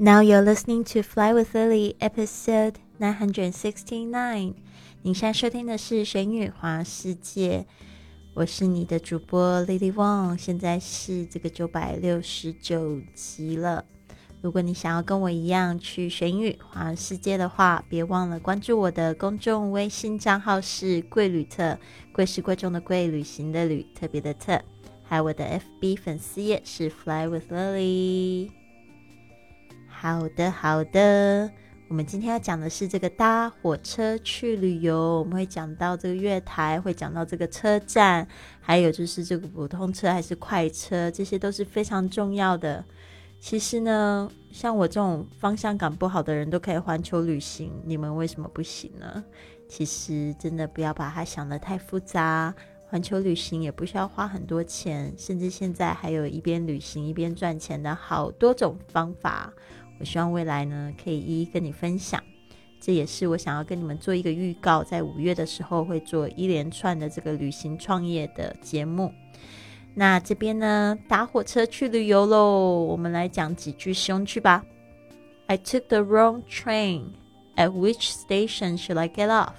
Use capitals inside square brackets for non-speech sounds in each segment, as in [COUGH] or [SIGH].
Now you're listening to Fly with Lily, episode nine hundred sixty nine。你现在收听的是《神语华世界》，我是你的主播 Lily Wong，现在是这个九百六十九集了。如果你想要跟我一样去玄宇华世界的话，别忘了关注我的公众微信账号是“贵旅特”，贵是贵重的贵，旅行的旅，特别的特。还有我的 FB 粉丝页是 Fly with Lily。好的，好的。我们今天要讲的是这个搭火车去旅游，我们会讲到这个月台，会讲到这个车站，还有就是这个普通车还是快车，这些都是非常重要的。其实呢，像我这种方向感不好的人都可以环球旅行，你们为什么不行呢？其实真的不要把它想得太复杂，环球旅行也不需要花很多钱，甚至现在还有一边旅行一边赚钱的好多种方法。我希望未来呢，可以一一跟你分享。这也是我想要跟你们做一个预告，在五月的时候会做一连串的这个旅行创业的节目。那这边呢，搭火车去旅游喽。我们来讲几句实用句吧。I took the wrong train. At which station should I get off?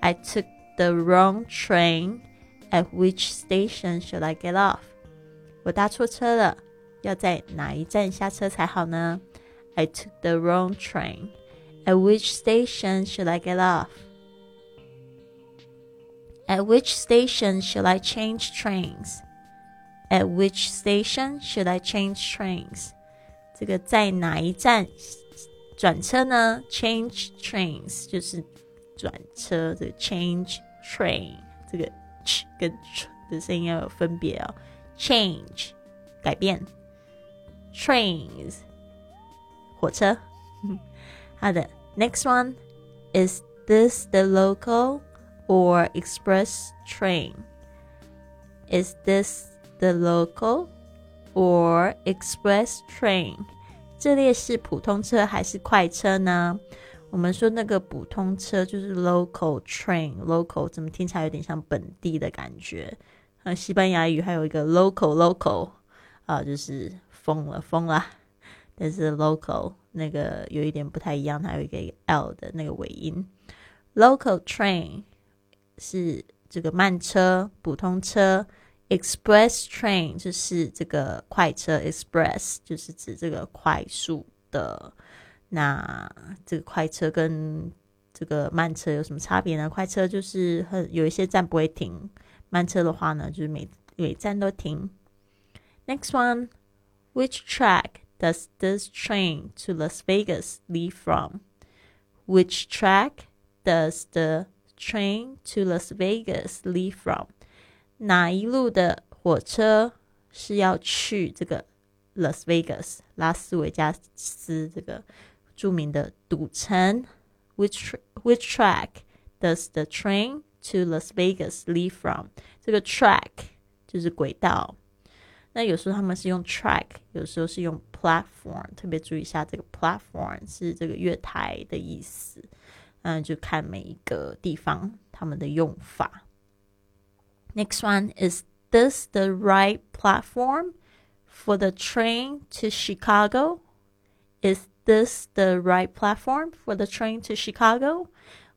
I took the wrong train. At which station should I get off? 我搭错车了。要在哪一站下车才好呢 ？I took the wrong train. At which station should I get off? At which station should I change trains? At which station should I change trains? 这个在哪一站转车呢？Change trains 就是转车，这个 change train 这个 ch 跟 ch 的声音要有分别哦。Change 改变。trains 火车。好的，next one is this the local or express train? Is this the local or express train? 这列是普通车还是快车呢？我们说那个普通车就是 local train，local 怎么听起来有点像本地的感觉？呃，西班牙语还有一个 local local 啊，就是疯了，疯了！但是 local 那个有一点不太一样，它有一个 l 的那个尾音。Local train 是这个慢车、普通车；express train 就是这个快车，express 就是指这个快速的。那这个快车跟这个慢车有什么差别呢？快车就是很有一些站不会停，慢车的话呢，就是每每站都停。Next one. Which track does this train to Las Vegas leave from? Which track does the train to Las Vegas leave from? 哪一路的火车是要去这个 Las Vegas 拉斯维加斯这个着名的赌城？Which which track does the train to Las Vegas leave from？这个 track 就是轨道。那有时候他们是用 track，有时候是用 platform，特别注意一下这个 platform 是这个月台的意思。嗯，就看每一个地方他们的用法。Next one is this the right platform for the train to Chicago? Is this the right platform for the train to Chicago?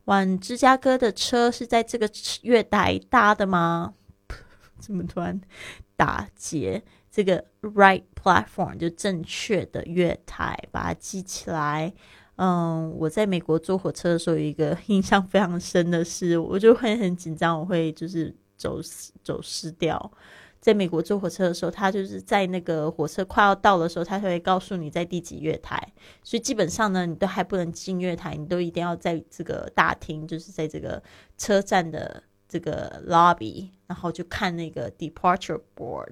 往芝加哥的车是在这个月台搭的吗？怎么突然打结 [LAUGHS] 这个 right platform 就正确的月台，把它记起来。嗯，我在美国坐火车的时候，有一个印象非常深的是，我就会很紧张，我会就是走走失掉。在美国坐火车的时候，他就是在那个火车快要到的时候，他会告诉你在第几月台。所以基本上呢，你都还不能进月台，你都一定要在这个大厅，就是在这个车站的。这个 lobby，然后就看那个 departure board，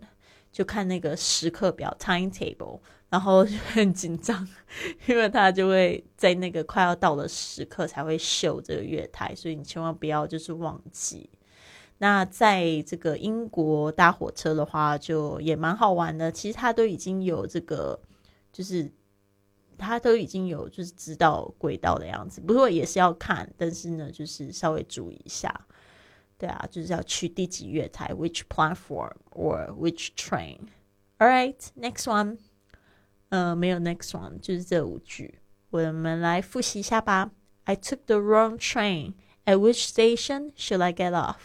就看那个时刻表 timetable，然后就很紧张，[LAUGHS] 因为他就会在那个快要到的时刻才会秀这个月台，所以你千万不要就是忘记。那在这个英国搭火车的话，就也蛮好玩的。其实他都已经有这个，就是他都已经有就是知道轨道的样子，不过也是要看，但是呢，就是稍微注意一下。对啊，就是要去第几月台，which platform or which train. All right, next one. 呃，没有 next one，就是这五句。我们来复习一下吧。I took the wrong train. At which station should I get off?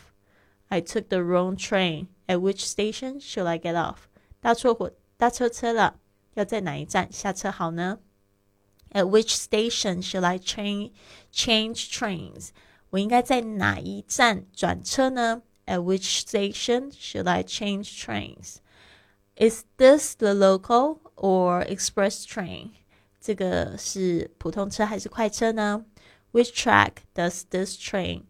I took the wrong train. At which station should I get off? 搭错火，搭错车了，要在哪一站下车好呢？At which station should I train change trains? 我应该在哪一站转车呢？At which station should I change trains? Is this the local or express train? 这个是普通车还是快车呢？Which track does this train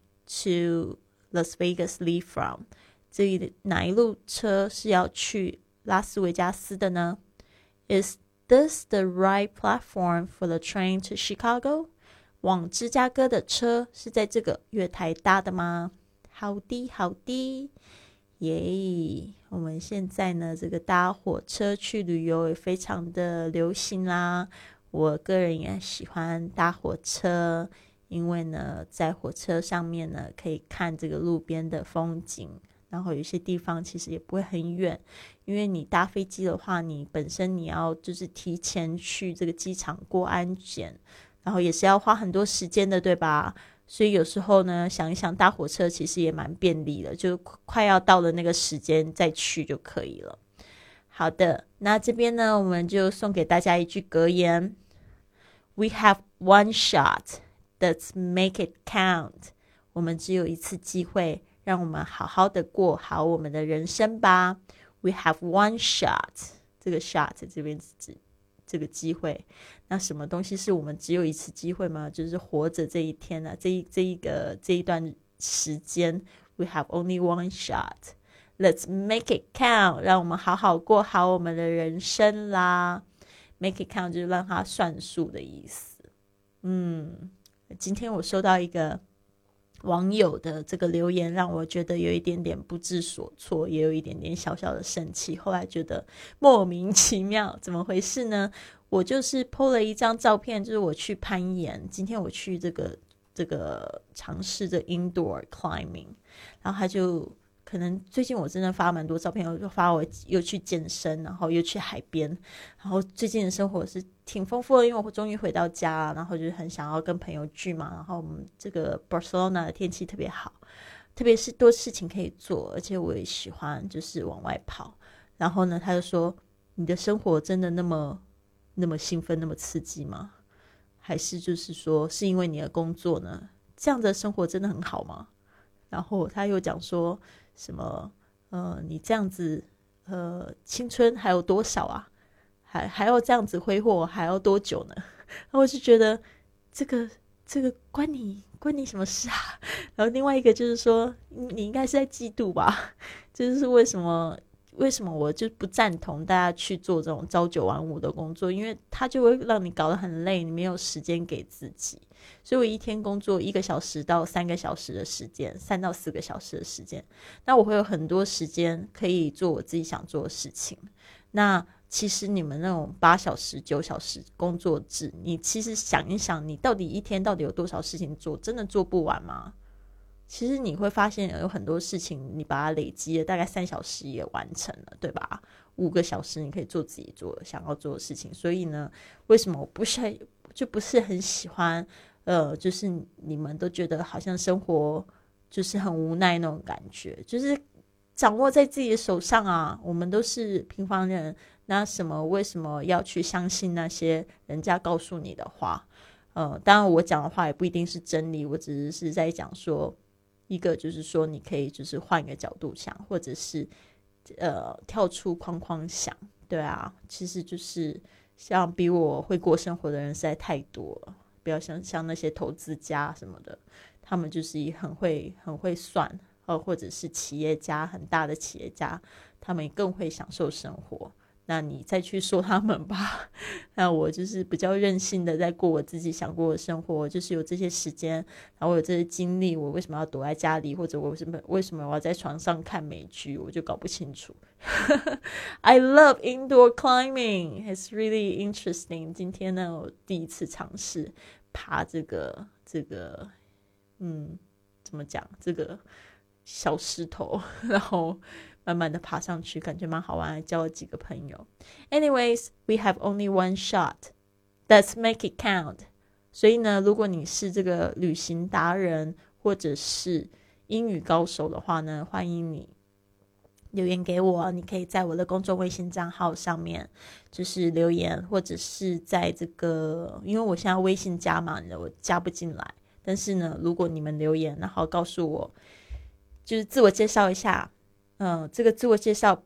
to Las Vegas leave from？这哪一路车是要去拉斯维加斯的呢？Is this the right platform for the train to Chicago？ 往芝加哥的车是在这个月台搭的吗？好的，好的。耶！我们现在呢，这个搭火车去旅游也非常的流行啦。我个人也喜欢搭火车，因为呢，在火车上面呢，可以看这个路边的风景，然后有些地方其实也不会很远。因为你搭飞机的话，你本身你要就是提前去这个机场过安检，然后也是要花很多时间的，对吧？所以有时候呢，想一想搭火车其实也蛮便利的，就快要到了那个时间再去就可以了。好的，那这边呢，我们就送给大家一句格言：We have one shot, let's make it count。我们只有一次机会，让我们好好的过好我们的人生吧。We have one shot，这个 shot 这边指。这个机会，那什么东西是我们只有一次机会吗？就是活着这一天呢，这一这一个这一段时间，We have only one shot. Let's make it count. 让我们好好过好我们的人生啦。Make it count 就是让它算数的意思。嗯，今天我收到一个。网友的这个留言让我觉得有一点点不知所措，也有一点点小小的生气。后来觉得莫名其妙，怎么回事呢？我就是 PO 了一张照片，就是我去攀岩。今天我去这个这个尝试着 indoor climbing，然后他就。可能最近我真的发蛮多照片，我就发我又去健身，然后又去海边，然后最近的生活是挺丰富的，因为我终于回到家，然后就是很想要跟朋友聚嘛。然后我们这个 Barcelona 的天气特别好，特别是多事情可以做，而且我也喜欢就是往外跑。然后呢，他就说：“你的生活真的那么那么兴奋，那么刺激吗？还是就是说是因为你的工作呢？这样的生活真的很好吗？”然后他又讲说。什么？呃，你这样子，呃，青春还有多少啊？还还要这样子挥霍，还要多久呢？然 [LAUGHS] 后我就觉得，这个这个关你关你什么事啊？[LAUGHS] 然后另外一个就是说，你应该是在嫉妒吧？这 [LAUGHS] 就是为什么？为什么我就不赞同大家去做这种朝九晚五的工作？因为它就会让你搞得很累，你没有时间给自己。所以我一天工作一个小时到三个小时的时间，三到四个小时的时间，那我会有很多时间可以做我自己想做的事情。那其实你们那种八小时、九小时工作制，你其实想一想，你到底一天到底有多少事情做？真的做不完吗？其实你会发现有很多事情，你把它累积了，大概三小时也完成了，对吧？五个小时你可以做自己做想要做的事情。所以呢，为什么我不是就不是很喜欢？呃，就是你们都觉得好像生活就是很无奈那种感觉，就是掌握在自己的手上啊。我们都是平凡人，那什么为什么要去相信那些人家告诉你的话？呃，当然我讲的话也不一定是真理，我只是是在讲说。一个就是说，你可以就是换一个角度想，或者是呃跳出框框想，对啊，其实就是像比我会过生活的人实在太多了，不要像像那些投资家什么的，他们就是很会很会算，呃，或者是企业家很大的企业家，他们更会享受生活。那你再去说他们吧。[LAUGHS] 那我就是比较任性的，在过我自己想过的生活，就是有这些时间，然后我有这些精力，我为什么要躲在家里，或者我为什么为什么我要在床上看美剧，我就搞不清楚。[LAUGHS] I love indoor climbing. It's really interesting. 今天呢，我第一次尝试爬这个这个，嗯，怎么讲？这个小石头，[LAUGHS] 然后。慢慢的爬上去，感觉蛮好玩，还交了几个朋友。Anyways, we have only one shot. Let's make it count. 所以呢，如果你是这个旅行达人或者是英语高手的话呢，欢迎你留言给我。你可以在我的公众微信账号上面就是留言，或者是在这个，因为我现在微信加满了，我加不进来。但是呢，如果你们留言，然后告诉我，就是自我介绍一下。嗯，这个自我介绍，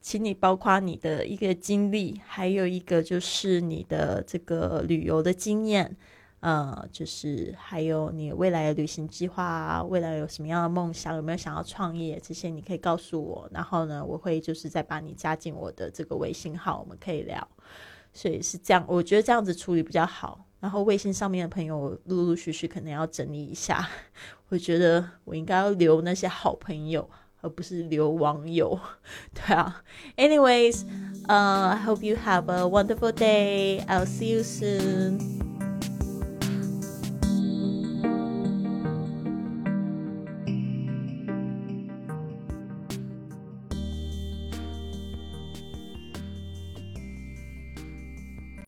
请你包括你的一个经历，还有一个就是你的这个旅游的经验，呃，就是还有你未来的旅行计划啊，未来有什么样的梦想，有没有想要创业，这些你可以告诉我。然后呢，我会就是再把你加进我的这个微信号，我们可以聊。所以是这样，我觉得这样子处理比较好。然后微信上面的朋友，陆陆续续可能要整理一下。[LAUGHS] 我觉得我应该要留那些好朋友。而不是留网友，对啊。Anyways, uh, I hope you have a wonderful day. I'll see you soon.